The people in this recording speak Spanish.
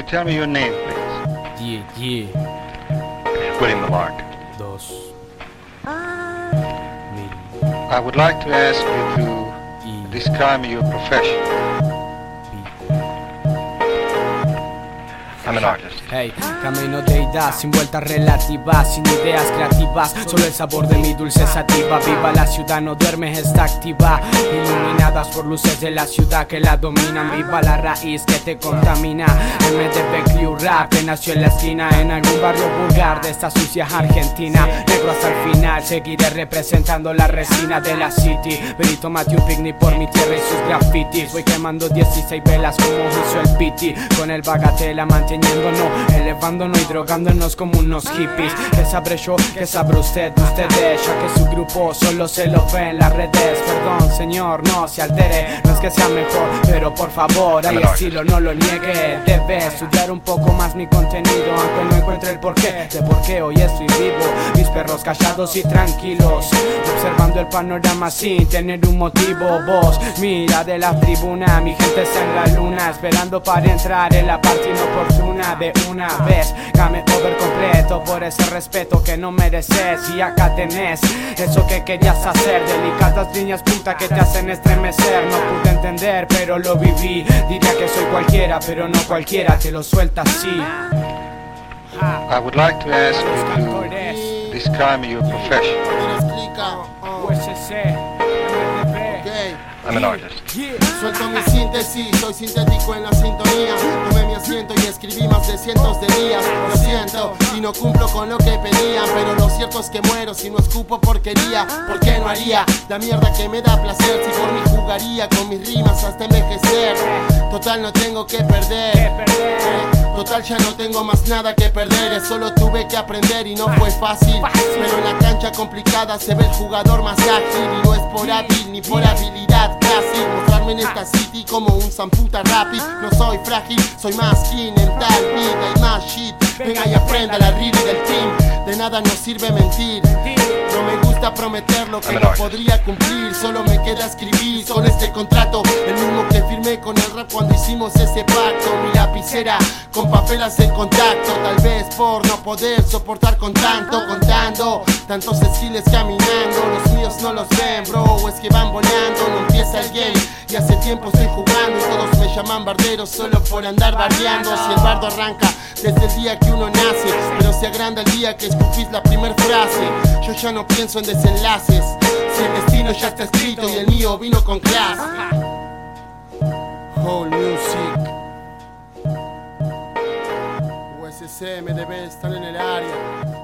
you tell me your name, please? Yeah, yeah. William Malark. Dos. Ah. Mil. I would like to ask you to Y. describe your profession. I'm. Hey, camino de ida, sin vueltas relativas, sin ideas creativas, solo el sabor de mi dulce sativa. Viva la ciudad, no duerme, está activa, iluminadas por luces de la ciudad que la dominan. Viva la raíz que te contamina. MDB Crew Rap, que nació en la esquina, en algún barrio vulgar de esta sucia Argentina. Negro hasta el final, seguiré representando la resina de la city. Ven y tómate un picnic por mi tierra y sus grafitis. Voy quemando 16 velas como hizo el piti, con el bagatela manteniéndonos, elevándonos y drogándonos como unos hippies. Que sabré yo, que sabrá usted, ustedes, ya que su grupo solo se lo ve en las redes. Perdón, señor, no se altere, no es que sea mejor, pero por favor, hay estilo, no lo niegue. Debe estudiar un poco más mi contenido, aunque no encuentre el porqué de por qué hoy estoy vivo. Mis perros callados y tranquilos, observando el panorama sin tener un motivo. Vos, mira de la tribuna, mi gente está en la luna, esperando para entrar en la parte inoportuna de una vez. Game over completo por ese respeto que no mereces. Y acá tenés eso que querías hacer, delicadas líneas puta que te hacen estremecer. No pude entender, pero lo viví. Diría que soy cualquiera, pero no cualquiera te lo suelta así. I would like to ask you to describe your profession. I'm an artist. Suelto mi síntesis, soy sintético en la sintonía. Tomé mi asiento y escribí más de cientos de días. Lo siento, y no cumplo con lo que pedían. Pero lo cierto es que muero si no escupo porquería. ¿Por qué no haría la mierda que me da placer? Si por mí jugaría con mis rimas hasta envejecer. Total, no tengo que perder. Eh, Total, ya no tengo más nada que perder. Solo tuve que aprender y no fue fácil. Pero en la cancha complicada se ve el jugador más ágil. Y no es por hábil ni por habilidad en esta city como un zamputa rápido. No soy frágil, soy más keen en tal vida y más shit. Venga y aprenda la riri del team. De nada nos sirve mentir. No me gusta prometer lo que no podría cumplir. Solo me queda escribir con este contrato. El mismo que firmé con el rap cuando hicimos ese pacto. Mi lapicera con papel hace el contacto. Tal vez por no poder soportar con tanto, contando. Tantos skills caminando. Los míos no los ven, bro. Es que van volando. No empieza el game. Y hace tiempo estoy jugando. Y todos me llaman bardero solo por andar bardeando. Si el bardo arranca desde el día que uno nace. Pero se agranda el día que escupís la primer frase. Yo ya no pienso en desenlaces. Si el destino ya está escrito y el mío vino con clase. Whole music. USC, MDB están en el área.